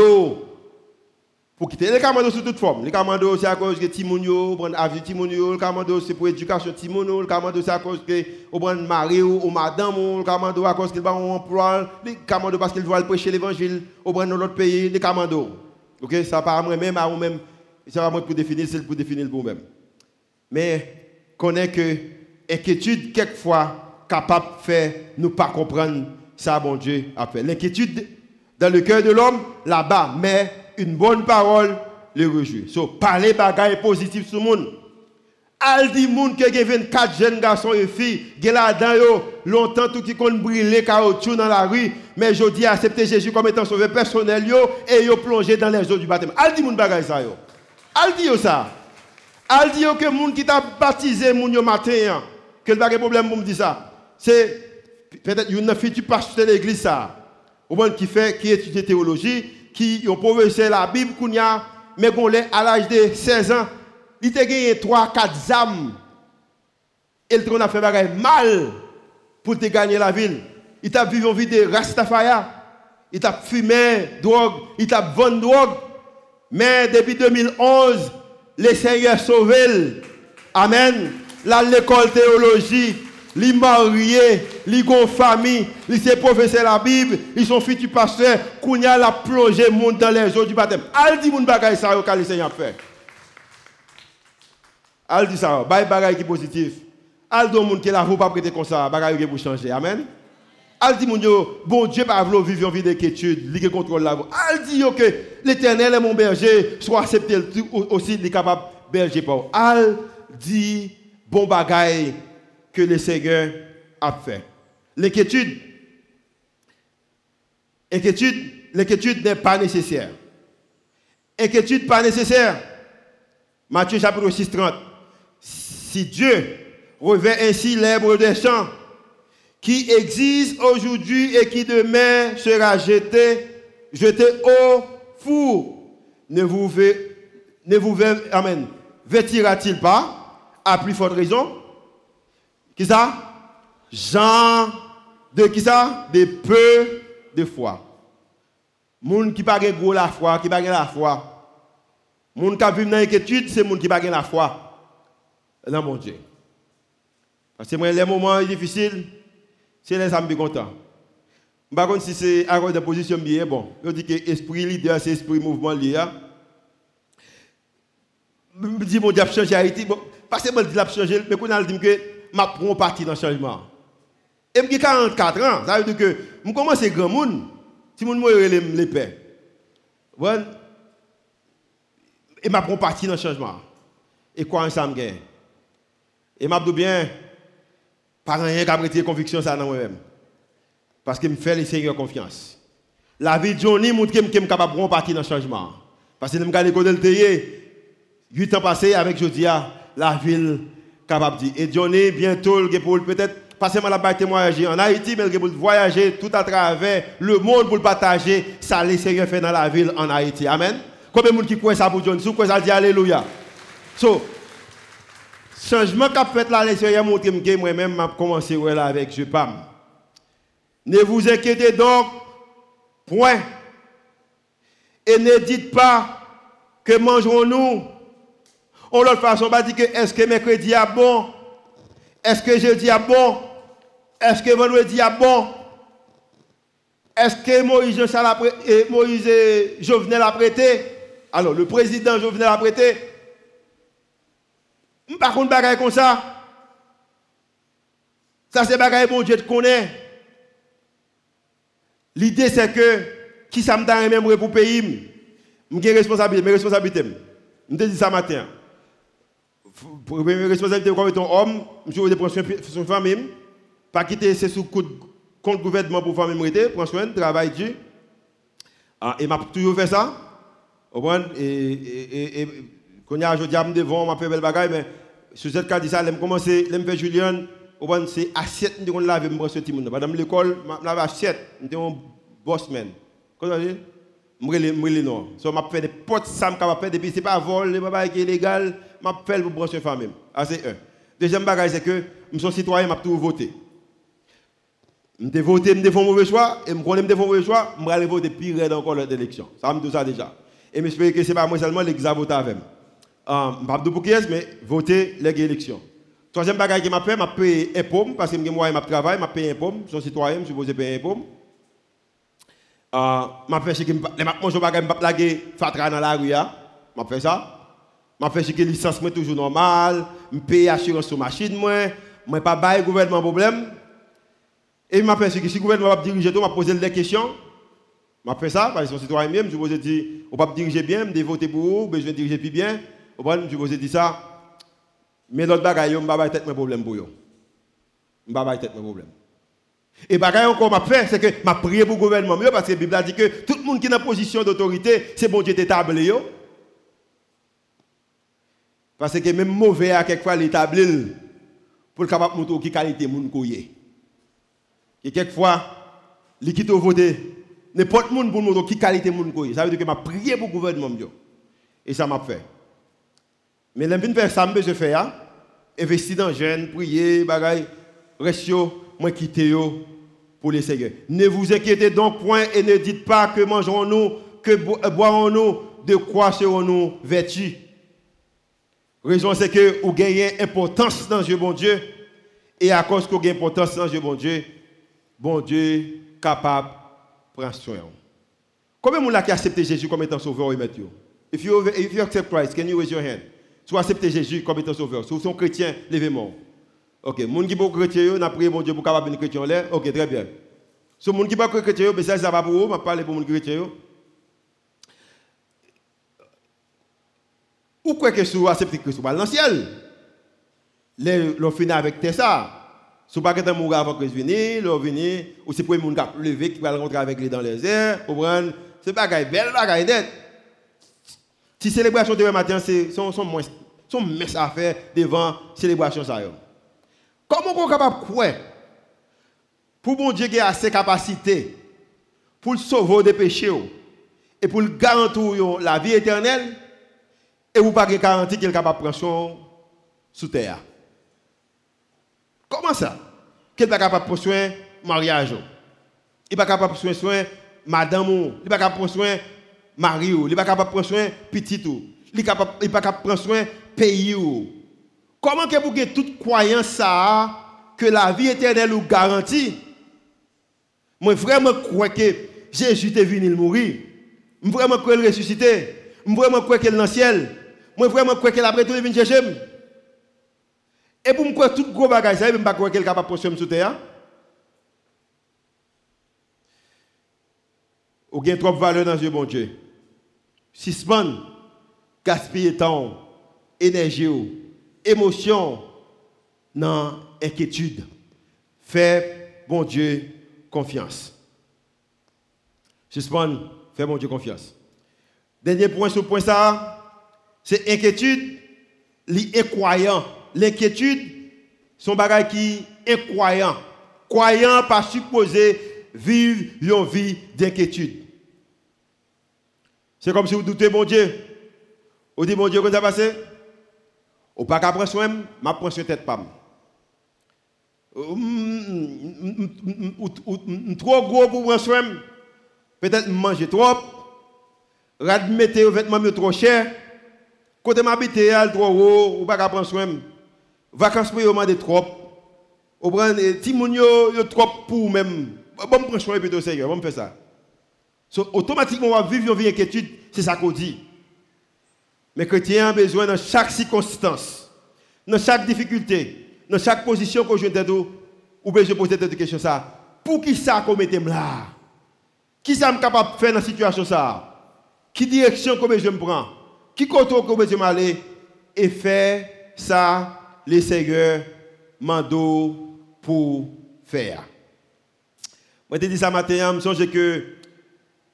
pour quitter. Les commandos sous toute forme. Les commandos, c'est à cause que Timounio, prendre avis Timounio, le commando, c'est pour l'éducation Timounio, le commando, c'est à cause que prend mari ou madame, le commando, à cause qu'il va en emploi, les commandos, parce qu'il doit prêcher l'évangile, on prend dans l'autre pays, les commandos. Ok, ça pas moi-même, à moi-même, ça va moi pour définir, c'est pour définir le vous-même. Mais connaît que inquiétude, quelquefois, capable de faire nous pas comprendre ça, bon Dieu. L'inquiétude dans le cœur de l'homme, là-bas, mais une bonne parole le réjouit. So, parler bagaille positif sur le monde. Al di moun que y 24 jeunes garçons et filles, qui là dedans yo longtemps tout qui kon brûler caoutchouc dans la rue, mais je dis accepter Jésus comme étant sauveur personnel yo et yo plongé dans les eaux du baptême. Al di moun bagaille ça yo. Al di yo ça. Al di yo que moun qui t'a baptisé moun yo matin, hein. que le problème pour me dire ça? C'est peut-être une tu pasteur de l'église ça. Ou qui fait qui étudie théologie, qui ont professé la Bible mais qu'on à l'âge de 16 ans il a gagné 3 4 âmes. Et il a fait mal pour te gagner la ville. Il a vécu une vie de Rastafaya. Il a fumé drogue, il a vendu drogue. Mais depuis 2011, le Seigneur sauvé. Amen. Là, l'école théologie, les mariés, les gon les sont professeurs la Bible, ils sont futurs pasteurs, a la plongé monde dans les eaux du baptême. Al dit moun bagay ça que le Seigneur fait. Al dit ça, bay bagay qui positif. Al do moun qui la vous pas prêter comme ça, bagay qui pour changer. Amen? Al dit moun yo, bon Dieu pas vouloir vivre une vie d'inquiétude, li contrôle la Al dit yo que l'Éternel est mon berger, soit accepté aussi il capable berger pour. Al dit bon bagay que le Seigneur a fait. L'inquiétude, inquiétude, l'inquiétude n'est pas nécessaire. Inquiétude pas nécessaire. Matthieu chapitre 6, 30 si Dieu revêt ainsi l'herbe des champs, qui existe aujourd'hui et qui demain sera jeté, jeté au four, ne vous, ne vous amen, vêtira-t-il pas? À plus forte raison. Qui ça? Jean de qui ça? De peu de foi. Moun qui pas gros la foi, qui pas la foi. Moun qui vivent dans l'inquiétude, c'est moun qui pas la foi dans mon Dieu. Parce que moi, les moments difficiles, c'est les âmes contents. Par contre, si c'est à cause de position bien, bon, je dis que l'esprit leader, c'est l'esprit mouvement lié. Je dis, mon Dieu, changer Haïti. Bon, parce que je dis l'a changé, mais qu'on a que je prends partie dans le changement. Et j'ai 44 ans, que je commence à grand monde, si je suis les. Bon, et je prends partie dans le changement. Et quoi me gagne? Et je bien, par rien prêté conviction ça dans moi-même. Parce que je fais le Seigneur confiance. La vie de Johnny montre que je suis capable de prendre partie dans le changement. Parce que je regarde l'école de 8 ans passés avec Jodia, la ville capable de dire. Et Johnny, bientôt, peut-être pas seulement la témoigner en Haïti, mais pour voyager tout à travers le monde pour partager ça le Seigneur fait dans la ville en Haïti. Amen. Combien de monde qui croit ça pour Johnny? Si vous ça dit Alléluia? So, changement qu'a fait là, le Seigneur montre que moi-même, j'ai commencé là avec je PAM. Ne vous inquiétez donc, point. Et ne dites pas que mangerons-nous on l'autre façon, on va dire que est-ce que mercredi est bon? Est-ce que jeudi est bon? Est-ce que vendredi est bon? Est-ce que Moïse, Moïse Jovenel a prêté? Alors, le président Jovenel a prêté? Par contre, bagaille comme ça. Ça, c'est bagaille bon Dieu te connaît. L'idée, c'est que, qui ça me donne même pour pays? J'ai responsabilité, mes responsabilités. Je te dis ça matin. Première responsabilité comme étant homme, je vais prendre soin de son famille, pas quitter ses sous compte gouvernement pour famille prendre soin, travail Dieu. Ah, et m'a toujours fait ça. Et, quand a je m'a fait belle mais sur cette ça, je commence, je faire Julien, c'est assiette, je laver, je prends ce petit monde. Madame l'école, je assiette, je boss man. Que je dis? non. So, m'a fait des potes, ça m'a fait, depuis c'est pas vol, est illégal m'a fait pour brancher famille. Ah, c'est un. Deuxième bagage, c'est que je suis citoyen, je tout voté. Je voté, je fais un mauvais choix, et je connais que je un mauvais choix, je vais voter pire encore l'élection. Ça me dit ça déjà. Et j'espère que ce n'est pas moi seulement qui a voté avec. Je ne sais pas qui mais voter l'élection. Troisième bagage que m'a fait, je paye un pomme, parce que moi, je travaille, je paye un pomme, je suis citoyen, je suis supposé payer un pomme. Je fais ce que je mange, je ne vais pas fatra dans la rue, je fais ça. Je fais que licence est toujours normal, je paye l'assurance sur machine, moi, je ne pas bail gouvernement problème. Et je fais que si le gouvernement va diriger tout, je poser des questions. Je fais ça, parce que je citoyen même, je vous dire, on va diriger bien, vais voter pour vous, vais diriger plus bien. Je vous dire ça. Mais l'autre bagaille, je ne vais pas tête problème pour vous. Je ne vais pas tête problème. Et bagaille encore m'a fait, c'est que m'a prié pour le gouvernement parce que la Bible dit que tout le monde qui est en position d'autorité, c'est bon Dieu t'établit. Parce que même mauvais à quelquefois l'établir pour le capable de montrer qui qualité moun koye. Et quelquefois, les qui voté n'importe monde pour montrer qui qualité moun koye. Ça veut dire que m'a prié pour le gouvernement Et ça m'a fait. Mais l'envie faire ça je fais hein. Investir dans jeunes, prier, bagaille, ratio, moi quitter pour les seigneurs. Ne vous inquiétez donc point et ne dites pas que mangerons-nous, que boirons-nous, de quoi serons-nous vêtus. Raison c'est que vous gagnez importance dans Dieu, bon Dieu. Et à cause que vous gagnez importance dans Dieu, bon Dieu, bon Dieu capable de prendre soin. Combien de gens qui accepté Jésus comme étant sauveur et maître? If you, if you accept Christ, can you raise your hand? Si vous acceptez Jésus comme étant sauveur, si vous êtes chrétien, levez-moi. Ok, gens qui sont chrétiens, on a prié mon Dieu pour capable de chrétien là. Ok, très bien. Si gens qui pas chrétiens, mais ça, ça va pour vous, vais parler pour les chrétiens. Ou quoi que soit accepté Christ dans le ciel. L'on finit avec Tessa. Si vous ne mourir avant que Christ vienne, l'on vienne, ou c'est pour les gens qui lever qui va rentrer avec les dans les airs, c'est pas belle bagaille net. Si célébration de matin, c'est son son moins son à faire devant célébration ça Comment on est capable de croire? Pour bon Dieu qui a assez capacité pour sauver des péchés et pour garantir la vie éternelle et vous pas garantie qu'il est capable de prendre soin sous terre. Comment ça? Qu'il n'est pas capable de prendre soin mariage. Il n'est pas capable de prendre soin madame, il n'est pas capable de prendre soin mari, il n'est pas capable de prendre soin petit il n'est pas capable de prendre soin pays. Comment que vous avez toute croyance ça que la vie éternelle vous garantit? Moi vraiment crois que Jésus est venu mourir. Je vraiment crois qu'il ressuscité. Je vraiment qu'il est dans le ciel. Moi, vraiment, crois qu'elle après tout, il vient chercher. Et pour me croire tout gros bagage, ça, je ne pas croire quelqu'un capable construire sous terre. Ou bien trop de valeur dans Dieu, bon Dieu. Suspend, gaspiller temps, énergie, émotion, non, inquiétude. Fais, bon Dieu, confiance. Suspend, fais, bon Dieu, confiance. Dernier point sur point ça, c'est inquiétude, l'incroyant. L'inquiétude, son bagage qui est croyant. Croyant pas supposé vivre une vie d'inquiétude. C'est comme si vous doutez, mon Dieu. Vous dites, mon Dieu, comment ça va passer Ou pas qu'à prendre soin, ma prendre sur tête pas. Trop gros pour prendre soin. Peut-être manger trop. Rad mettre vêtements trop cher. Côté m'habite, trop gros, ou pas prendre soin. Vacances pour vous de trop. Ou prendre timoun yo trop pour même. Bon prendre soin plutôt Seigneur, bon faire ça. So, automatiquement, on va vivre une vie d'inquiétude, c'est ça qu'on dit. Mais chrétien a besoin dans chaque circonstance, dans chaque difficulté, dans chaque position que je viens ou besoin de poser cette question ça. Pour qui ça qu'on mette là? Qui ça me capable de faire dans cette situation ça? Qui direction que je me prends? Qui côté que je aller et faire ça les seigneurs mando pour faire. Moi, je dis ça matin, je me songe que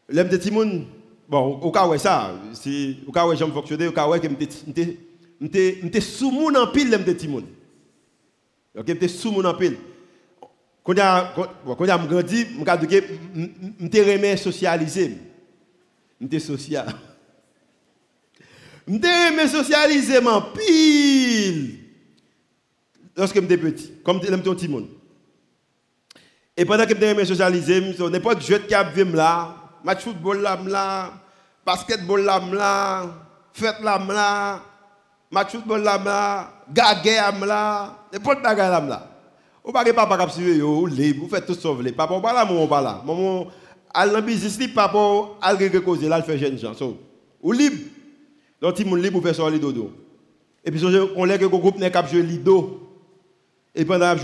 L'aime de Timoun, bon, au cas où ça, si au cas où j'aime fonctionner, au cas où que m'étais sous mon en pile de Timoun. OK, m'étais sous mon en pile. Quand quand a grandi, m'ka m'étais remet socialiser. M'étais social. *laughs* Mde reme sosyalize man pil. Lorske mde peti, kom te lemte yon ti moun. E padan ke mde reme sosyalize, mso ne pot jwet ki ap vim la, match football la mla, basketball la mla, fèt la mla, match football la mla, gage la mla, ne pot bagay la mla. Ou bagay papa kap suye yo, ou lib, ou fèt tout sovle. Papa ou pala, moun ou pala. Moun moun, al nan bizis li, papa ou al gege koze la, al fè jen jan. So, ou lib. Donc ti moun libre pour faire sortir dodo. Et puis on l'a que groupe n'est cap jouer lido. Et pendant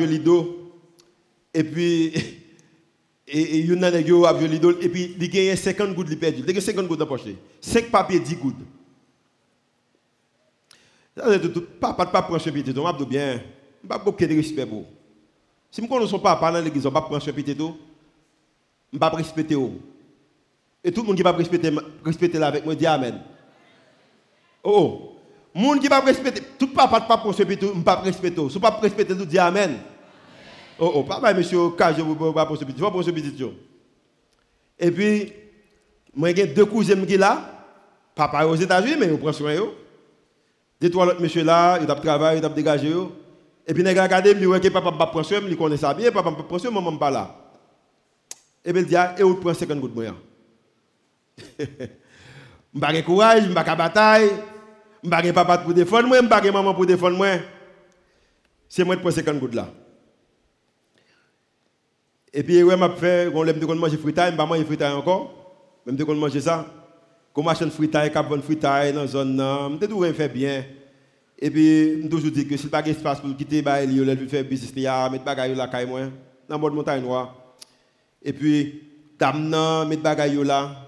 et puis *laughs* il y a un qui a l'idole et puis il gagne 50 gouttes de perdu. Il a 50 gouttes dans poche. 5 papiers 10 gouttes. Papa pas prendre ce petit tout, m'a bien. Pas beaucoup de respect pour. Si je connais son papa dans l'église, on pas prendre petit tout. Je pas respecter Et tout le monde qui va respecter respecter là avec moi dit amen. Oh, oh, moun qui va respecter, tout papa pas respecter, ne pas respecter. Si pas respecter, tout dit amen. Oh oh, papa monsieur, cas je vous pas respecter, pas respecter. Et puis moi j'ai deux cousins qui là, papa aux États-Unis mais on prend soin eux. Deux trois autres monsieur là, il tape travail, il tape dégager Et puis nèg regardé, il que papa pas prend soin, il connaît ça bien, papa pas prend soin, maman pas là. Et puis il dit ah, et on prend 50 gouttes moyen. *laughs* M'pa courage, m'pa bataille. Je n'ai pas papa pour défendre moi, je n'ai pas maman pour défendre moi. C'est moi qui prends 50 gouttes là. Et puis, ouais, m'a fait, on l'aime de manger fritaille, maman il fritaille encore. Même de manger ça. Comme achète fritaille, cap bonne fritaille dans la zone, je tout fait bien. Et puis, je toujours que si pas d'espace pour quitter, bah, il veut faire business, il mettre bagaille là, caille moi, dans le montagne noire. Et puis, dame mettre bagaille là.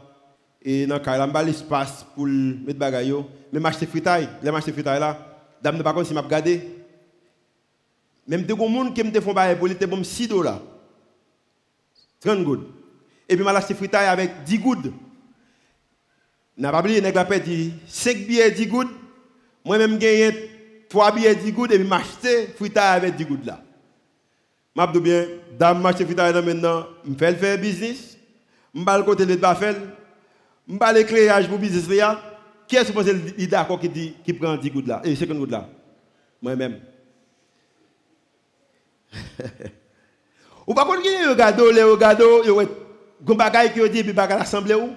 E nan kare la mba l'espas pou met bagay yo. Men mwache te fritay, le mwache te fritay la, dam de bakon si map gade. Men mte goun moun ke mte fon bagay pou li te bom 6 do la. 30 goud. E pi mwache te fritay avèk 10 goud. Nan pabli, nek la pe di 5 biye 10 goud. Mwen men genye 3 biye 10 goud e pi mwache te fritay avèk 10 goud la. Map do bien, dam mwache te fritay nan men nan, mfèl fè biznis, mbal kote let ba fèl, Mba le kleyaj pou bizis li ya, ki e suppose li da akon ki, di, ki pren 10 goud la, e 50 goud la? Mwen men. ou pa kon genye yo gado, le yo gado, yo wet, goun bagay ki yo di bi bagay l'assemble ou?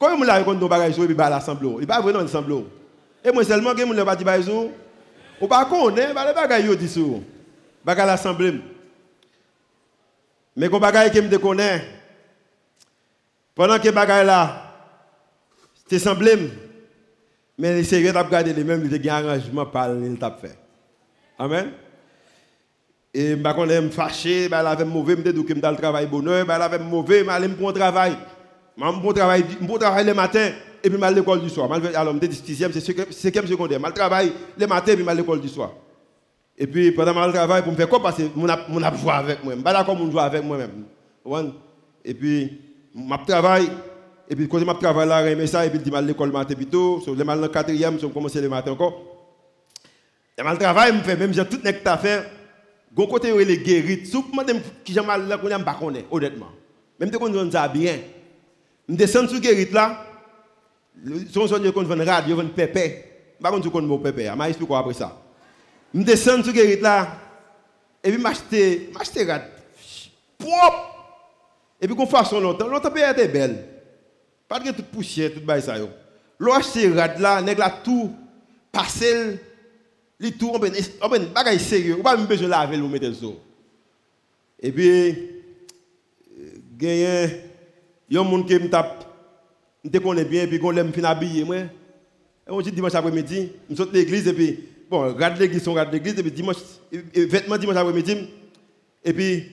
Kon yon moun la rekon don bagay sou bi bagay l'assemble ou? Yon pa vrenan l'assemble ou? E mwen selman gen moun le bati bagay sou? Ou pa kon, ne, ba le bagay yo di sou? Bagay l'assemble ou? Men kon bagay ki m de konen, pendant que bagay là c'est semblé mais les sérieux t'a regardé les mêmes il y arrangement par il t'a fait Amen. Et bah quand me fâché, bah là avait mauvais, me dit que me le travail bonheur, bah là avait mauvais, mais aller me pour travail. Moi bon travail, bon travail le matin et puis mal l'école du soir. Mal alors me dit 6e, c'est cinquième secondaire. Mal travail le matin et puis mal l'école du soir. Et puis pendant mal travail pour me faire quoi que mon mon a joué avec moi. Pas d'accord mon jouer avec moi même. Et puis je travaille, et puis quand je travaille là, je ça, et puis je vais à l'école matin plus tôt, je vais dans le quatrième, je commence le matin encore. Je vais travail, je fais même j'ai tout ce que tu as fait. Gon côté où il est guéri, si vous demandez qui j'ai mal là, je ne connais pas, honnêtement. Même si on ça bien, je descends sur guéri là, son son je connais radio, je pépé. Je ne connais pas mon pépé, je m'explique quoi après ça. Je descends sur guéri là, et puis m'acheter, m'acheter rad propre. Et puis, qu'on façon longtemps. Longtemps, pays était belle. Pas de toute poussière, tout bail ça. L'ouach, c'est rad là, nèg là, tout, parcelle, les tout, on ben, on ben, bagaille sérieux. On pas même besoin de laver, le mettre ça. Et puis, euh, gagné, il y a un monde qui me tape, je connais bien, et puis, qu'on l'aime fin habillé, moi. Et on dit dimanche après-midi, nous sommes l'église, et puis, bon, regarde l'église, on regarde l'église, et puis dimanche, vêtements dimanche après-midi, et puis,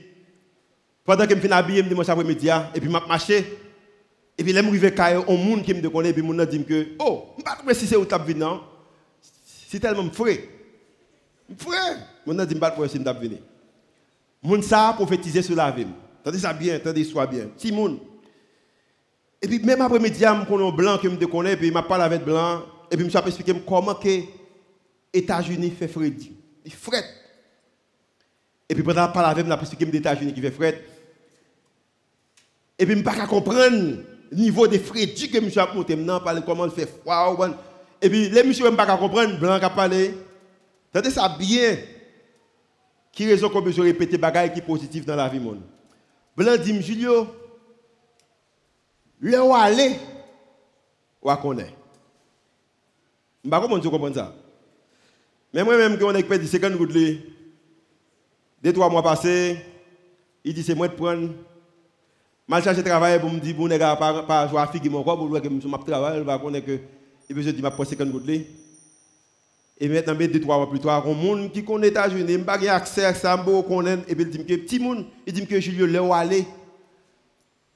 pendant que je me fin habillé dimanche après-midi, et puis je marché, et puis je arrive à un monde qui me connaît, et puis mon dit que, oh, je ne sais pas si c'est où tu as non. C'est tellement frais. Frère, mon dit pas pour si m't'a venir. Moun ça prophétiser sur la vie. Tendez ça bien, tendez soit bien. Si moun. Et puis même après-midi, je connais blanc que me connais puis m'a parlé avec blanc et puis me expliqué comment que États-Unis fait Freddy. Il fret. Et puis pendant parler avec m'a expliqué les États-Unis qui fait fret. Et puis me pas comprendre le niveau de Freddy que monsieur a monté maintenant comment il fait froid et puis les monsieur me pas comprendre blanc a parlé Tendez ça bien. Qui raison qu'on besoin répéter bagaille qui positif dans la vie monde. Blanc dit Julio, le ou aller ou à connaître. Je ne sais pas comment tu comprends ça. Mais moi-même, quand on est expert de 50 gouttes, deux, trois mois passés, il dit c'est moi de prendre. Mal chercher travail pour me dire, bon, gars, pas jouer à figuer mon corps, pour voir que je travail, il va connaître que, veut dire, je vais 50 gouttes. Et maintenant, deux, trois mois plus tard, un monde qui connaît il n'a pas accès à ça, connaît, et puis il dit que petit monde, il dit que Julio, là où aller,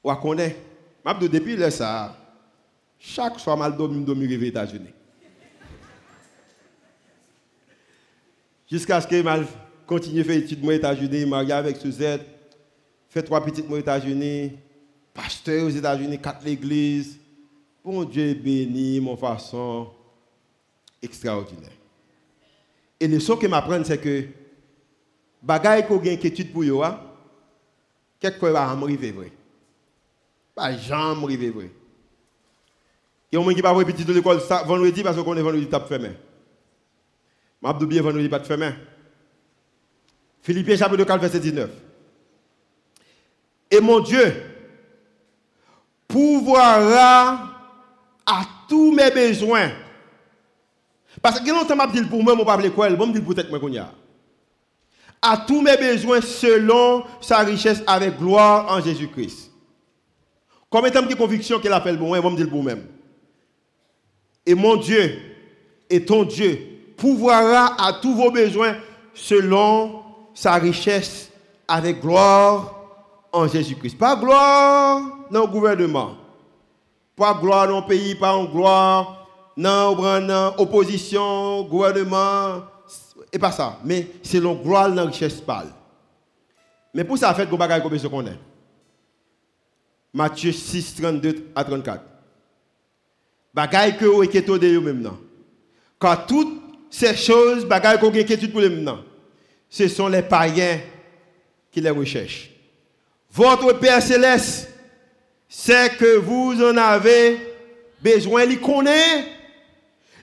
ou connaît. Mais depuis là, ça, chaque soir, mal dormi, dormi, rêver aux États-Unis. Jusqu'à ce que je continue faire études aux États-Unis, marié avec Suzette, fait trois petites aux États-Unis, pasteur aux États-Unis, quatre l'église. Bon Dieu béni, mon façon extraordinaire. Et le son que m'apprendre, c'est que, bagaille qu'on a inquiétude pour yo, quelque va arriver vrai. Pas jamais arriver vrai. Il y a un monde qui va répéter de l'école vendredi parce qu'on est vendredi tape fermé. M'abdou bien vendredi pas de fermé. Philippiens chapitre 4 verset 19. Mon Dieu pourvoira à tous mes besoins parce que longtemps m'a dit pour moi, mon pas l'école, bon me dire peut-être moi a. À tous mes besoins selon sa richesse avec gloire en Jésus-Christ. Comme étant de conviction qu'elle appelle pour moi, bon me dire pour même. Et mon Dieu et ton Dieu pourvoira à tous vos besoins selon sa richesse avec gloire en Jésus-Christ. Pas gloire dans le gouvernement. Pas gloire dans le pays, pas en gloire non, non, opposition, gouvernement, et pas ça. Mais c'est le gloire dans la richesse pâle. Mais pour ça, fait, vous bagage comme qu'on est. Matthieu 6, 32 à 34. Bagaille que vous êtes de vous même. Car toutes ces choses, bagaille que avez pour les maintenant, ce sont les païens qui les recherchent. Votre Père céleste c'est que vous en avez besoin, il connaît.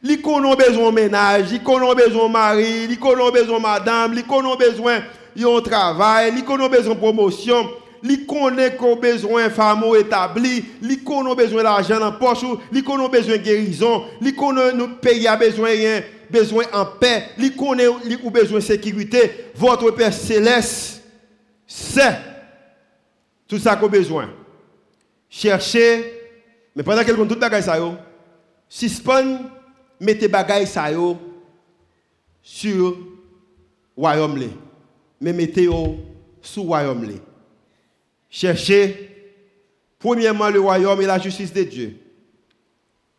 Li konon besoin ménage, li konon besoin mari, li konon besoin madame, li konon besoin yon travail, li konon besoin promotion, li konon qu'on besoin femme établi, li konon besoin d'argent en poche, li konon besoin guérison, li konon nous pays a besoin rien, besoin en paix, konon li ou besoin sécurité, votre Père céleste c'est tout ça qu'on besoin. Cherchez mais pendant qu'elle compte tout bagage ça yo, suspend mettez bagaille ça yo sur royaume mais mettez sous royaume Cherchez premièrement le royaume et la justice de Dieu.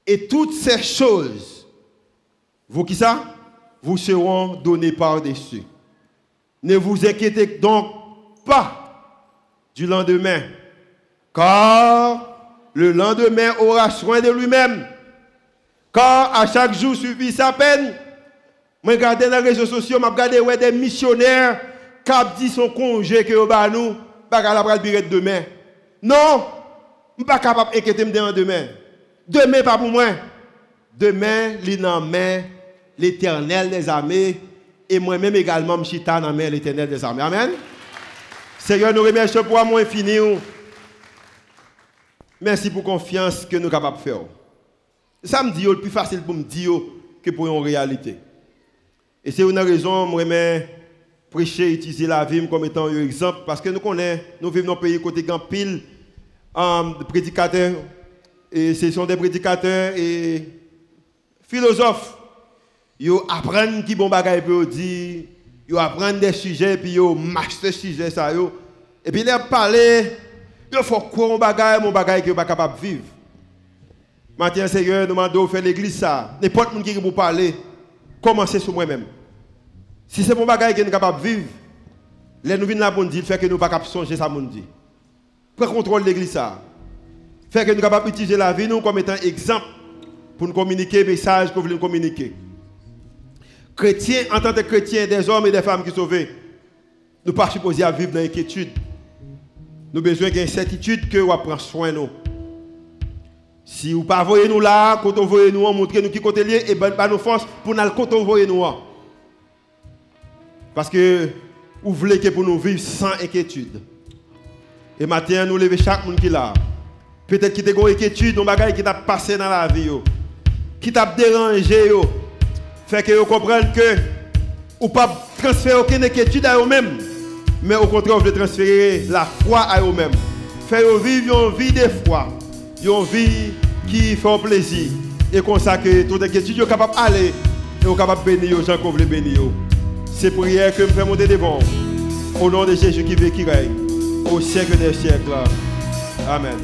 Et toutes ces choses, vous qui ça, vous seront données par-dessus. Ne vous inquiétez donc pas du lendemain, car le lendemain aura soin de lui-même. Car à chaque jour suffit sa peine. Je regarde dans les réseaux sociaux, je regarde ouais, des missionnaires qui dit son congé que bah nous, pas capable de demain. Non, je ne suis pas capable d'inquiéter demain. Demain, pas pour moi. Demain, main l'éternel des armées et moi-même également, je suis dans main l'éternel des armées. Amen. Seigneur, nous remercions pour mon infini. Merci pour la confiance que nous sommes capables de faire. Ça me dit le plus facile pour me dire que pour une réalité. Et c'est une raison, moi, je prêcher, utiliser la vie comme étant un exemple, parce que nous connaissons, nous vivons dans un pays côté grand pile um, prédicateurs, et ce sont des prédicateurs et philosophes. Ils apprennent qui bon bagage peut dire, ils apprennent des sujets, puis ils master sujets ça Et puis ils parler, il faut quoi mon bagage, mon bagage que pas capable de vivre. Maintenant, Seigneur, demandons de faire l'église ça. N'importe qui vous parler, commencez sur moi-même. Si c'est mon bagage que nous capable de vivre, les nous venons là que nous pas capable de songer ça, mon dit. Prends contrôle de l'église ça. Fait que nous sommes capables d'utiliser la vie nous comme étant exemple pour nous communiquer le message que nous voulons communiquer. Chrétiens, en tant que chrétiens, des hommes et des femmes qui sont sauvés, nous ne pas supposés à vivre dans l'inquiétude. Nous avons besoin d'une certitude que vous prenez soin de nous. Si vous ne pas nous là, quand vous voyez nous, montrez nous qui côté et ben, nous force pour nous quand nous. Parce que vous voulez que pour nous vivre sans inquiétude. Et maintenant, nous levons chaque monde qui est là. Peut-être qu'il y a une inquiétude, un bagage qui t'a passé dans la vie, qui t'a dérangé. Fait que vous comprenez que vous ne pas transférer aucune inquiétude à vous-même, mais au contraire, vous voulez transférer la foi à vous-même. Faire vivre une vie de foi, une vie qui fait plaisir. Et comme ça, que toute inquiétude, vous capable d'aller et vous capable de bénir les gens que vous bénir. C'est prière que je fais monter devant. Au nom de Jésus qui veut qui règne au siècle des siècles. Amen.